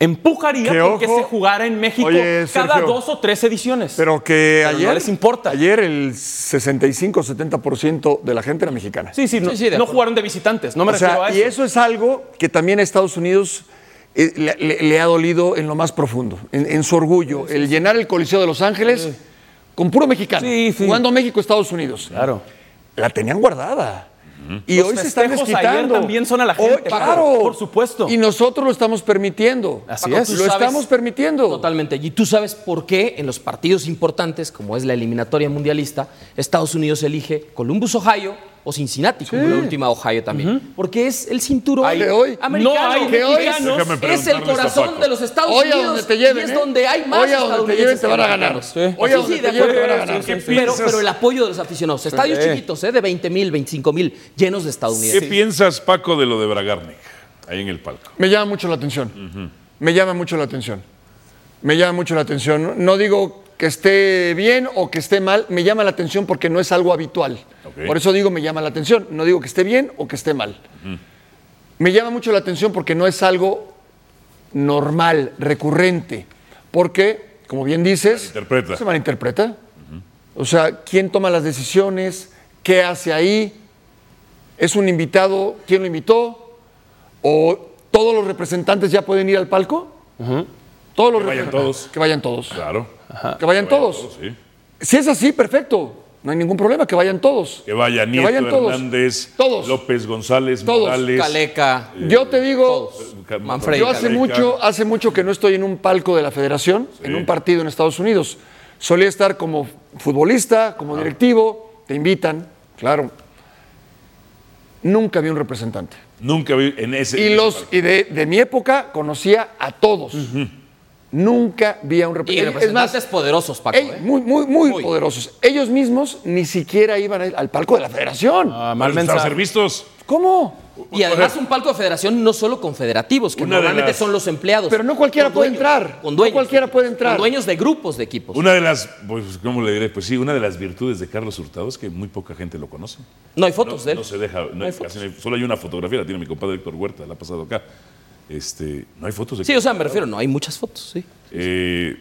empujaría Que porque ojo. se jugara en México Oye, cada Sergio. dos o tres ediciones. Pero que Pero no ayer. les importa. Ayer el 65-70% de la gente era mexicana. sí, sí, no, Sí, sí, de no jugaron de visitantes, no me O refiero sea, a eso. y eso es algo que también a Estados Unidos eh, le, le- le ha dolido en lo más profundo, en, en su orgullo. El llenar el Coliseo de Los Ángeles con puro mexicano, Sí, sí. jugando México-Estados Unidos. Claro. La tenían guardada. Y Los hoy se están desquitando. también son a la gente, claro. por supuesto. Y nosotros lo estamos permitiendo. Así Paco, es. Lo estamos permitiendo. Totalmente. Y tú sabes por qué en los partidos importantes, como es la eliminatoria mundialista, Estados Unidos elige Columbus, Ohio o Cincinnati, como la última Ohio también. Porque es el cinturón Ay, hoy- americano. no hay que hoy- es el corazón de los Estados Hoy a Unidos. donde te lleven, y es ¿eh? donde hay más Hoy a donde te lleven te van a ganar. estadounidenses Sí. Hoy a donde Sí, te de lleven te van a ganar. Sí, sí, ¿Qué Pero, el apoyo de los aficionados. Estadios Sí. chiquitos, ¿eh? de 20 mil, 25 mil, llenos de ¿Qué estadounidenses. piensas, Paco, de lo de Bragarnik ahí en el palco? Me llama mucho la atención. Me llama mucho la atención. Me llama mucho la atención. No digo que esté bien o que esté mal, me llama la atención porque no es algo habitual. Por eso digo me llama la atención. No digo que esté bien o que esté mal. Me llama mucho la atención porque no es algo normal, recurrente. Porque, como bien dices, Malinterpreta. se malinterpreta. O sea, ¿quién toma las decisiones? ¿Qué hace ahí? ¿Es un invitado? ¿Quién lo invitó? ¿O todos los representantes ya pueden ir al palco? Todos los Que vayan representantes. todos. Que vayan todos. Claro. Que vayan todos. sí. Si es así, perfecto. No hay ningún problema, que vayan todos. Que vaya Nieto vayan todos. Hernández, Todos. López González, Todos. Morales. Caleca. Yo te digo, Todos. Manfredi. yo hace Caleca. mucho, hace mucho que no estoy en un palco de la federación, en un partido en Estados Unidos. Solía estar como futbolista, como directivo, te invitan, claro. Nunca vi un representante. Nunca vi en ese. Y, en los, y de, de mi época conocía a todos. Nunca vi a un Y representante. representantes poderosos, Paco. ey, ¿eh? muy, muy, muy, Muy. poderosos. Ellos mismos ni siquiera iban al palco de la federación. Ah, mal Para mensaje. ser vistos. ¿Cómo? Y además un palco de federación no solo con federativos, que Una normalmente las- son los empleados. Pero no cualquiera con puede dueños, entrar. Con No dueños. cualquiera puede entrar. Con dueños de grupos de equipos. Una de las, pues, ¿cómo le diré? Pues sí, una de las virtudes de Carlos Hurtado es que muy poca gente lo conoce. No hay No, fotos de él. no se deja, no hay- casi no hay- solo hay una fotografía, la tiene mi compadre Héctor Huerta, la ha pasado acá. Este, no hay fotos de Sí, o sea, me refiero, no hay muchas fotos, sí. Eh,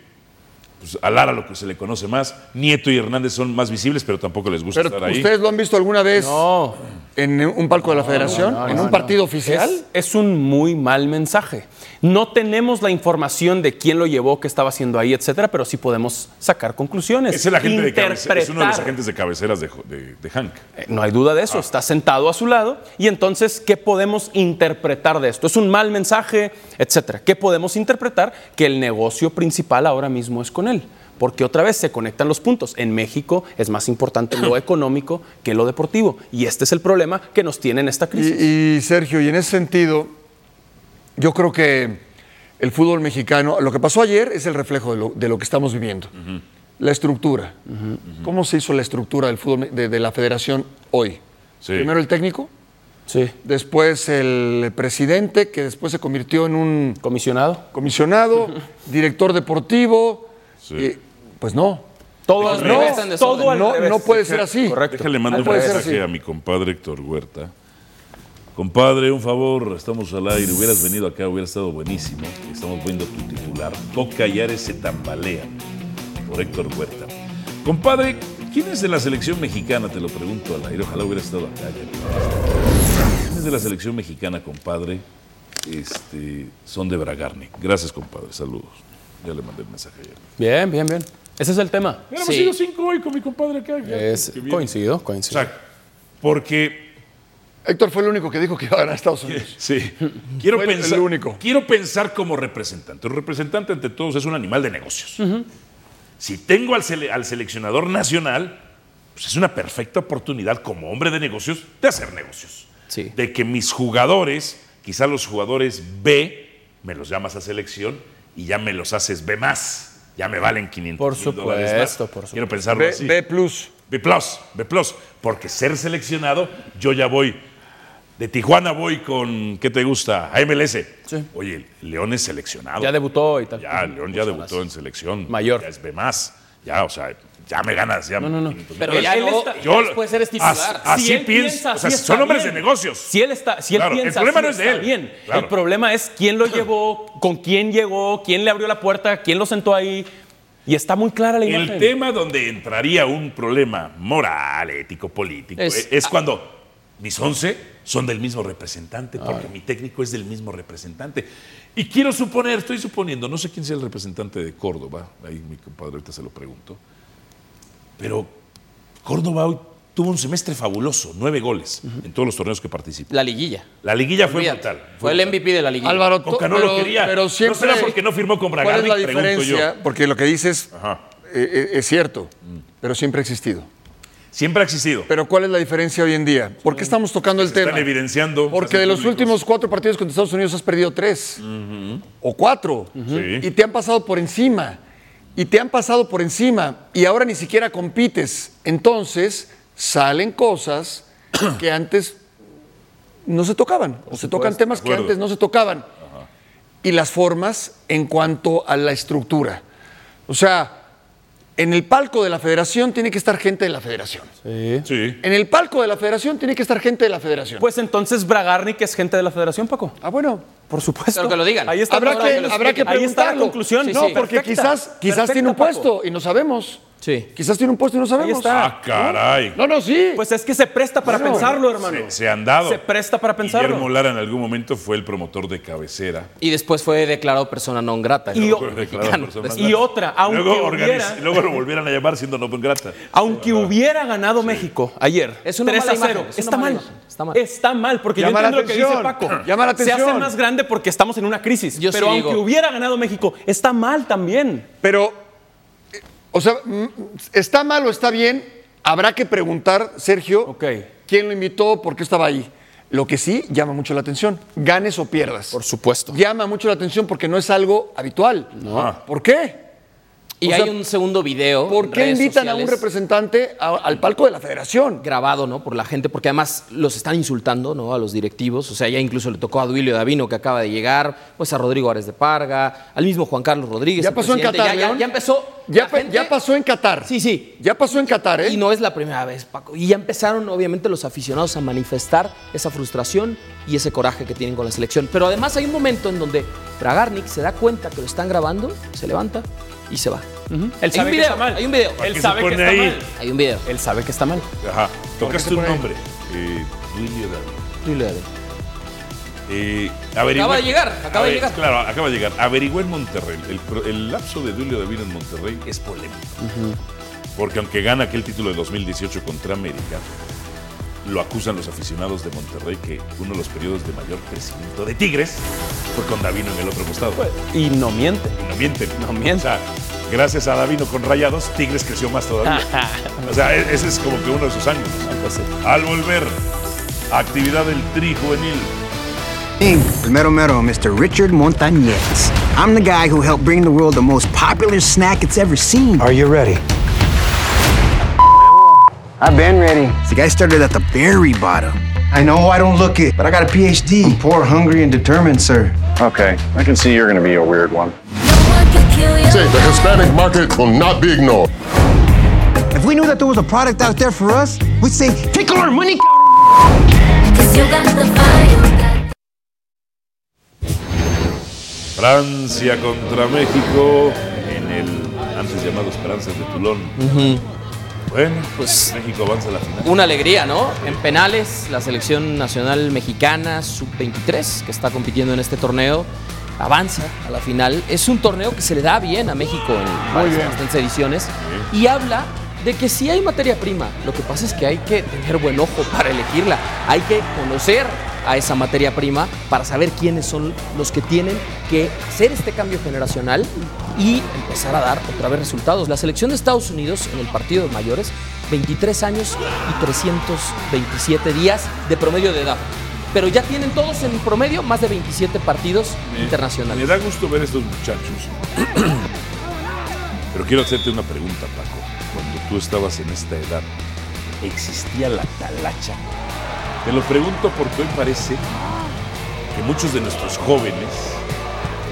pues a Lara lo que se le conoce más. Nieto y Hernández son más visibles, pero tampoco les gusta Pero estar ahí. ¿ustedes lo han visto alguna vez No. en un palco de la federación? ¿En un partido oficial? Es, es un muy mal mensaje. No tenemos la información de quién lo llevó, qué estaba haciendo ahí, etcétera, pero sí podemos sacar conclusiones. Es el agente de cabecera, es uno de los agentes de cabeceras de, de- de Hank. Eh, No hay duda de eso, está sentado a su lado y entonces, ¿qué podemos interpretar de esto? ¿Es un mal mensaje, etcétera? ¿Qué podemos interpretar? Que el negocio principal ahora mismo es con él. Porque otra vez se conectan los puntos. En México es más importante lo (coughs) económico que lo deportivo. Y este es el problema que nos tiene en esta crisis. Y, y, Sergio, y en ese sentido, yo creo que el fútbol mexicano, lo que pasó ayer es el reflejo de lo, de lo que estamos viviendo. La estructura. ¿Cómo se hizo la estructura del fútbol de, de la federación hoy? Sí. Primero el técnico, Sí. después el presidente, que después se convirtió en un Comisionado. comisionado, (laughs) director deportivo. Sí. y, pues no. Todo al No. Todo al No, revés. no puede ser así. Correcto. Déjale mando No un mensaje a mi compadre Héctor Huerta. Compadre, un favor, estamos al aire. Hubieras venido acá, hubiera estado buenísimo. Estamos viendo tu titular. Coca y Ares se tambalean. Por Héctor Huerta. Compadre, ¿quién es de la selección mexicana? Te lo pregunto al aire. Ojalá hubiera estado acá. ya. ¿Quién es de la selección mexicana, compadre? Este, son de Bragarnik. Gracias, compadre. Saludos. Ya le mandé el mensaje ayer. Bien, bien, bien. Ese es el tema. Mira, Sí. hemos sido cinco hoy con mi compadre acá. Es- bien. coincido, O coincido. sea, porque Héctor fue el único que dijo que iba a ganar Estados Unidos. (laughs) Sí. Quiero Fue pensar, el único. quiero pensar como representante. El representante ante todos es un animal de negocios. Si tengo al, sele- al seleccionador nacional, pues es una perfecta oportunidad como hombre de negocios de hacer negocios. Sí. De que mis jugadores, quizá los jugadores B, me los llamas a selección y ya me los haces B más. Ya me valen 500 Por mil dólares más. supuesto, por Quiero pensarlo B, así. B plus. B plus, B plus, porque ser seleccionado, yo ya voy, de Tijuana voy con, ¿qué te gusta? A MLS. Sí. Oye, León es seleccionado. Ya debutó y tal. Ya, León ya debutó en selección. Mayor. Ya es B más. Ya, o sea, ya me ganas. Ya No, no, no. 500 mil Pero ya Él está- ya Yo- después eres titular. Así Si él piensa, o sea, son hombres bien. de negocios. Si él, está, si él Claro, el piensa, problema no es de él. bien. Claro. El problema es quién lo (laughs) llevó, con quién llegó, quién le abrió la puerta, quién lo sentó ahí. Y está muy clara la imagen. El tema donde entraría un problema moral, ético, político, Es- es, es cuando mis 11 son del mismo representante, porque mi técnico es del mismo representante. Y quiero suponer, estoy suponiendo, no sé quién sea el representante de Córdoba, ahí mi compadre ahorita se lo pregunto, pero Córdoba hoy tuvo un semestre fabuloso, nueve goles en todos los torneos que participó. La liguilla. La liguilla fue Olvídate. brutal. Fue el MVP de la liguilla. Álvaro, Coca no lo quería. Pero ¿No siempre. será porque no firmó con ¿Cuál es Bragarnik? la diferencia? yo. Porque lo que dices Ajá. eh, eh, es cierto, pero siempre ha existido. Siempre ha existido. Pero ¿cuál es la diferencia hoy en día? ¿Por qué estamos tocando el Se tema? están evidenciando. Porque de los públicos. últimos cuatro partidos contra Estados Unidos has perdido tres o cuatro Sí. y te han pasado por encima y te han pasado por encima y ahora ni siquiera compites. Entonces salen cosas (coughs) que antes no se tocaban o se tocan temas que antes no se tocaban y las formas en cuanto a la estructura. O sea, en el palco de la federación tiene que estar gente de la federación. Sí. En el palco de la federación tiene que estar gente de la federación. Pues entonces Bragarnik es gente de la federación, Paco. ah, bueno. Por supuesto. Pero que lo digan. Ahí está, Habrá que, habrá que expliquen. Ahí está la preguntarlo. conclusión. Sí, no, sí. porque Perfecta, quizás, quizás perfecta, tiene un Paco. puesto y no sabemos. Sí. Quizás tiene un puesto y no sabemos. está. Ah, caray. No, no, sí. Pues es que se presta para Bueno, pensarlo, hermano. Se, se han dado. Se presta para pensarlo. Guillermo Lara en algún momento fue el promotor de cabecera. Y después fue declarado persona non grata. Y otra, aunque luego, hubiera- luego lo volvieran a llamar siendo no grata. Aunque hubiera ganado México ayer, Es una 3 mala a 0, imagen, es una está, mal. imagen, está mal. Está mal, porque Llama yo la entiendo lo que dice atención. Paco. Llama la Se hace atención. más grande porque estamos en una crisis. Yo sí pero aunque digo- hubiera ganado México, está mal también. Pero, o sea, mm, ¿está mal o está bien? Habrá que preguntar, Sergio, Ok. quién lo invitó, por qué estaba ahí. Lo que sí llama mucho la atención, ganes o pierdas. Por supuesto. Llama mucho la atención porque no es algo habitual. Ah. ¿Por qué? Y O hay sea, un segundo video. ¿Por qué invitan a un representante a- al palco de la federación? grabado, ¿no? Por la gente, porque además los están insultando, ¿no? A los directivos. O sea, ya incluso le tocó a Duilio Davino, que acaba de llegar, pues a Rodrigo Árez de Parga, al mismo Juan Carlos Rodríguez. ¿Ya pasó en. Qatar, Ya, ya- León? ya empezó. Gente- ya pasó en Qatar. Sí, sí. Ya pasó en Qatar, ¿eh? Y no es la primera vez, Paco. Y ya empezaron, obviamente, los aficionados a manifestar esa frustración y ese coraje que tienen con la selección. Pero además hay un momento en donde Bragarnik se da cuenta que lo están grabando, se levanta y se va. Él Hay sabe un que video, está mal. hay un video. Él sabe que está ahí? mal. Hay un video. Él sabe que está mal. Ajá. Tocaste un nombre. Eh, Duilio. Eh, Acaba de llegar, acaba A de llegar. Claro, acaba de llegar. Averigüé en Monterrey. El, lapso de Duilio Davino en Monterrey es polémico. Porque aunque gana aquel título de 2018 contra América, lo acusan los aficionados de Monterrey que uno de los periodos de mayor crecimiento de Tigres fue con Davino en el otro costado. Y no miente. Y no mienten. No mienten. O sea, gracias a Davino con Rayados, Tigres creció más todavía. (laughs) o sea, e- ese es como que uno de sus años. Al volver, actividad del tri juvenil. El mero mero, Mr. Richard Montañez. I'm the guy who helped bring the world the most popular snack it's ever seen. Are you ready? I've been ready. The guy started at the very bottom. I know I don't look it, but I got a PhD. I'm poor, hungry, and determined, sir. Okay, I can see you're going to be a weird one. Say, the Hispanic market will not be ignored. If we knew that there was a product out there for us, we'd say, take all our money. Francia contra México en el antes llamado Esperanzas de Tulón. Bueno, pues México avanza a la final. Una alegría, ¿no? En penales, la selección nacional mexicana sub-23, que está compitiendo en este torneo, avanza a la final. Es un torneo que se le da bien a México en varias- bastantes ediciones y habla de que sí hay materia prima. Lo que pasa es que hay que tener buen ojo (laughs) para elegirla. Hay que conocer a esa materia prima para saber quiénes son los que tienen que hacer este cambio generacional y empezar a dar otra vez resultados. La selección de Estados Unidos en el partido de mayores 23 años y 327 días de promedio de edad. Pero ya tienen todos en promedio más de 27 partidos Me internacionales. da gusto ver a estos muchachos. (clears throat) Pero quiero hacerte una pregunta, Paco. Cuando tú estabas en esta edad, ¿existía la talacha? Te lo pregunto porque hoy parece que muchos de nuestros jóvenes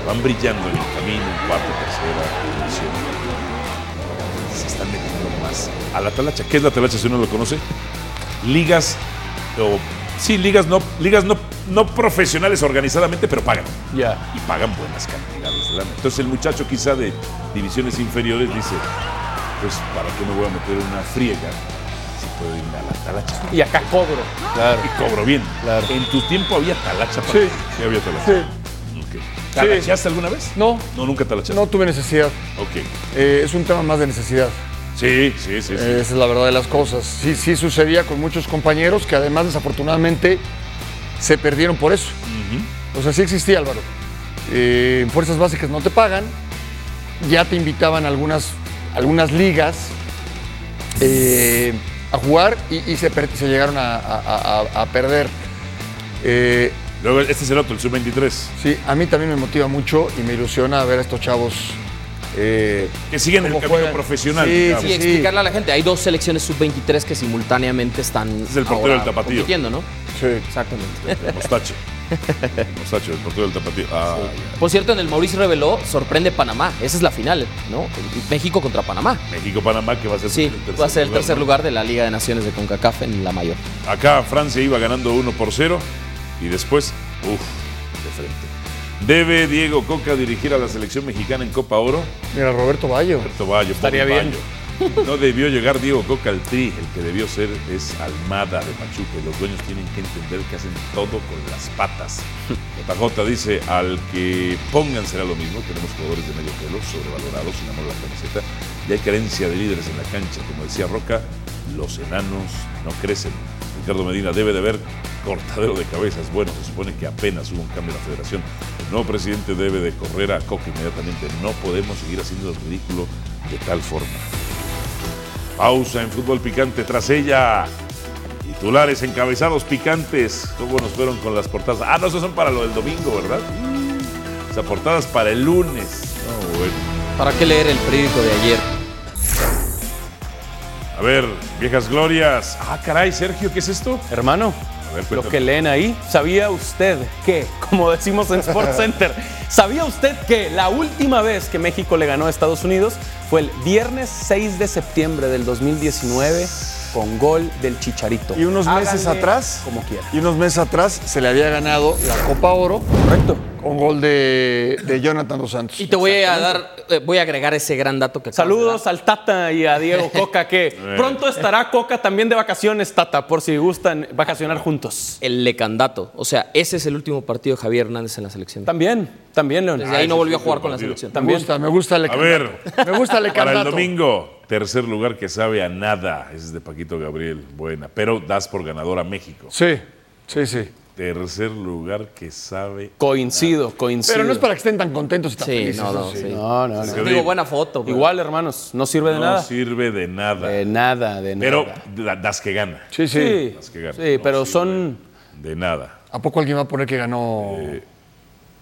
van brillando en el camino en cuarta, tercera división. Se están metiendo más a la talacha. ¿Qué es la talacha si uno lo conoce? Ligas o sí, ligas no, ligas no, no profesionales organizadamente, pero pagan Ya. y pagan buenas cantidades. Entonces el muchacho quizá de divisiones inferiores dice, pues ¿para qué me voy a meter en una friega si puedo irme a la talacha? Y acá cobro. Y cobro bien. Claro. En tu tiempo había talacha. Paco? Sí. Sí había talacha. Sí. Ok. ¿Talachaste alguna vez? No, No, nunca talachaste. no tuve necesidad. Ok. Eh, es un tema más de necesidad. Sí, sí, sí. sí. Esa es la verdad de las cosas. Sí, sí sucedía con muchos compañeros que además desafortunadamente se perdieron por eso. O sea, sí existía Álvaro. Eh, fuerzas básicas no te pagan, ya te invitaban a algunas, algunas ligas eh, a jugar y, y se, llegaron a, a- a- a perder. Eh, Luego este es el otro, el sub-23. sí, a mí también me motiva mucho y me ilusiona ver a estos chavos. Eh, Que siguen el cómo camino juegan. profesional. Sí, digamos. Y sí. explicarle a la gente, hay dos selecciones sub-23 que simultáneamente están es el portero del Tapatío. compitiendo, ¿no? sí. Exactamente. El Mostacho. El Mostacho, el portero del tapatío. Ah. Por cierto, en el Mauricio reveló, sorprende Panamá. Esa es la final, ¿no? México contra Panamá. México-Panamá, que va a ser Sí, va a ser el tercer ¿no? lugar de la Liga de Naciones de CONCACAF en la mayor. Acá Francia iba ganando 1 por 0 y después, uff, de frente. ¿Debe Diego Coca dirigir a la selección mexicana en Copa Oro? Mira, Roberto Bayo. Roberto Bayo, Estaría bien. Bayo. No debió llegar Diego Coca al tri, el que debió ser es Almada de Pachuca. y Los dueños tienen que entender que hacen todo con las patas. JJ dice, al que pongan será lo mismo. Tenemos jugadores de medio pelo, sobrevalorados, sin amor a la camiseta. Y hay carencia de líderes en la cancha. Como decía Roca, los enanos no crecen. Ricardo Medina debe de haber cortadero de cabezas. Bueno, se supone que apenas hubo un cambio en la federación. El nuevo presidente debe de correr a Coca inmediatamente. No podemos seguir haciendo el ridículo de tal forma. Pausa en fútbol picante tras ella. Titulares encabezados picantes. ¿Cómo nos fueron con las portadas? Ah, no, esos son para lo del domingo, ¿verdad? O sea, portadas para el lunes. No, bueno. ¿Para qué leer el periódico de ayer? A ver, viejas glorias. Ah, caray, Sergio, ¿qué es esto? Hermano, ver, lo que leen ahí, ¿sabía usted que, como decimos en Sports (laughs) Center, ¿sabía usted que la última vez que México le ganó a Estados Unidos fue el viernes 6 de septiembre del 2019 con gol del Chicharito? Y unos meses atrás, Como quiera. y unos meses atrás se le había ganado la Copa Oro Correcto. Con gol de, de Jonathan Dos Santos. Y te voy a dar, eh, voy a agregar ese gran dato que Saludos al Tata y a Diego (laughs) Coca, que pronto estará Coca también de vacaciones, Tata, por si gustan vacacionar juntos. El lecandato. O sea, ese es el último partido de Javier Hernández en la selección. También, también, León. Desde ahí no ese volvió a jugar con la selección. me también. gusta, me gusta el A ver, Me gusta el (laughs) para el lecandato. domingo, tercer lugar que sabe a nada. Ese es de Paquito Gabriel. Buena. Pero das por ganador a México. Sí, sí, sí. Tercer lugar que sabe. Coincido, coincido. Pero no es para que estén tan contentos y tan Sí, felices. no, no, sí. No, no, no. Digo, buena foto. pero- Igual, hermanos, no sirve de No nada. sirve de nada. De nada, de nada. Pero da- das que gana. Sí, sí. sí, Las que ganan. sí, No pero son... De nada. ¿A poco alguien va a poner que ganó?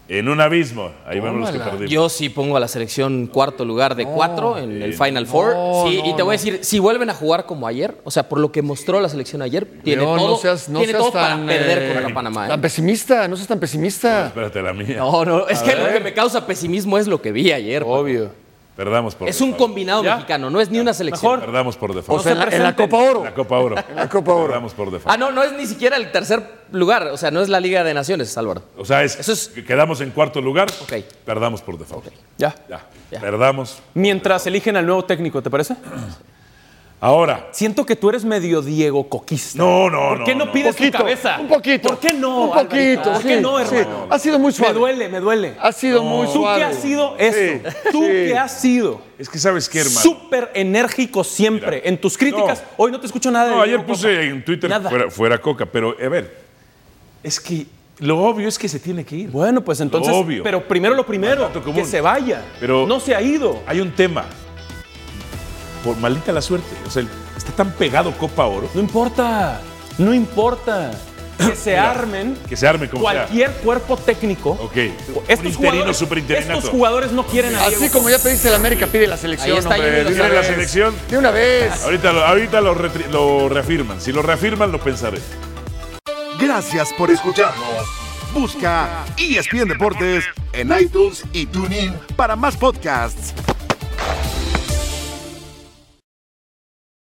En un abismo. Ahí vemos los que perdimos. Yo sí pongo a la selección cuarto lugar de cuatro en el Final Four. no, sí, y no, te voy a decir, si vuelven a jugar como ayer, o sea, por lo que mostró la selección ayer, tiene todo, no seas, no tiene seas todo tan, para perder eh, contra Panamá. ¿eh? Tan pesimista, no seas tan pesimista. Espérate, la mía. No, no, es que lo que me causa pesimismo es lo que vi ayer. Obvio. Perdamos por Es un default. combinado ¿Ya? mexicano, no es ni una selección. Mejor. Perdamos por O default. sea, en la, en la Copa Oro. la Copa Oro. En la Copa Oro. Perdamos por default. Ah, no, no es ni siquiera el tercer lugar, o sea, no es la Liga de Naciones, Álvaro. O sea, es, Eso es- que quedamos en cuarto lugar. Ok. Perdamos por default. Ya. Ya. Ya. Perdamos. Mientras eligen al nuevo técnico, ¿te parece? (clears throat) Ahora. Siento que tú eres medio Diego Coquista. No, no, ¿Por qué no, no. pides poquito, tu cabeza? un poquito. ¿Por qué no? Un poquito, Alvarito? ¿Por qué sí, no, sí. hermano? Ha sido muy suave. Me duele, me duele. Ha sido muy ¿Tú suave. qué has sido esto? Sí, ¿Tú sí. qué has sido? Es que sabes qué, hermano. Súper enérgico siempre. Mira. En tus críticas, No. hoy no te escucho nada de No, ayer Diego puse Coca. en Twitter Nada. fuera, fuera Coca, pero a ver, es que lo obvio es que se tiene que ir. Bueno, pues entonces, obvio. pero primero lo primero, que se vaya. Pero- no se ha ido. Hay un tema. Por maldita la suerte. O sea, Está tan pegado Copa Oro. No importa, no importa. (coughs) Que se Mira, armen Que se arme como sea. cualquier cuerpo técnico. Ok. Estos interino, jugadores, estos jugadores no quieren a Así Diego como ya pediste la América, pide la selección, Ahí está hombre, Jimmy de una ¿Quieren la vez. selección? De una vez. Ahorita, lo, ahorita lo, reafirman. Si lo reafirman, lo pensaré. Gracias por escucharnos. Busca ESPN Deportes en iTunes y TuneIn para más podcasts.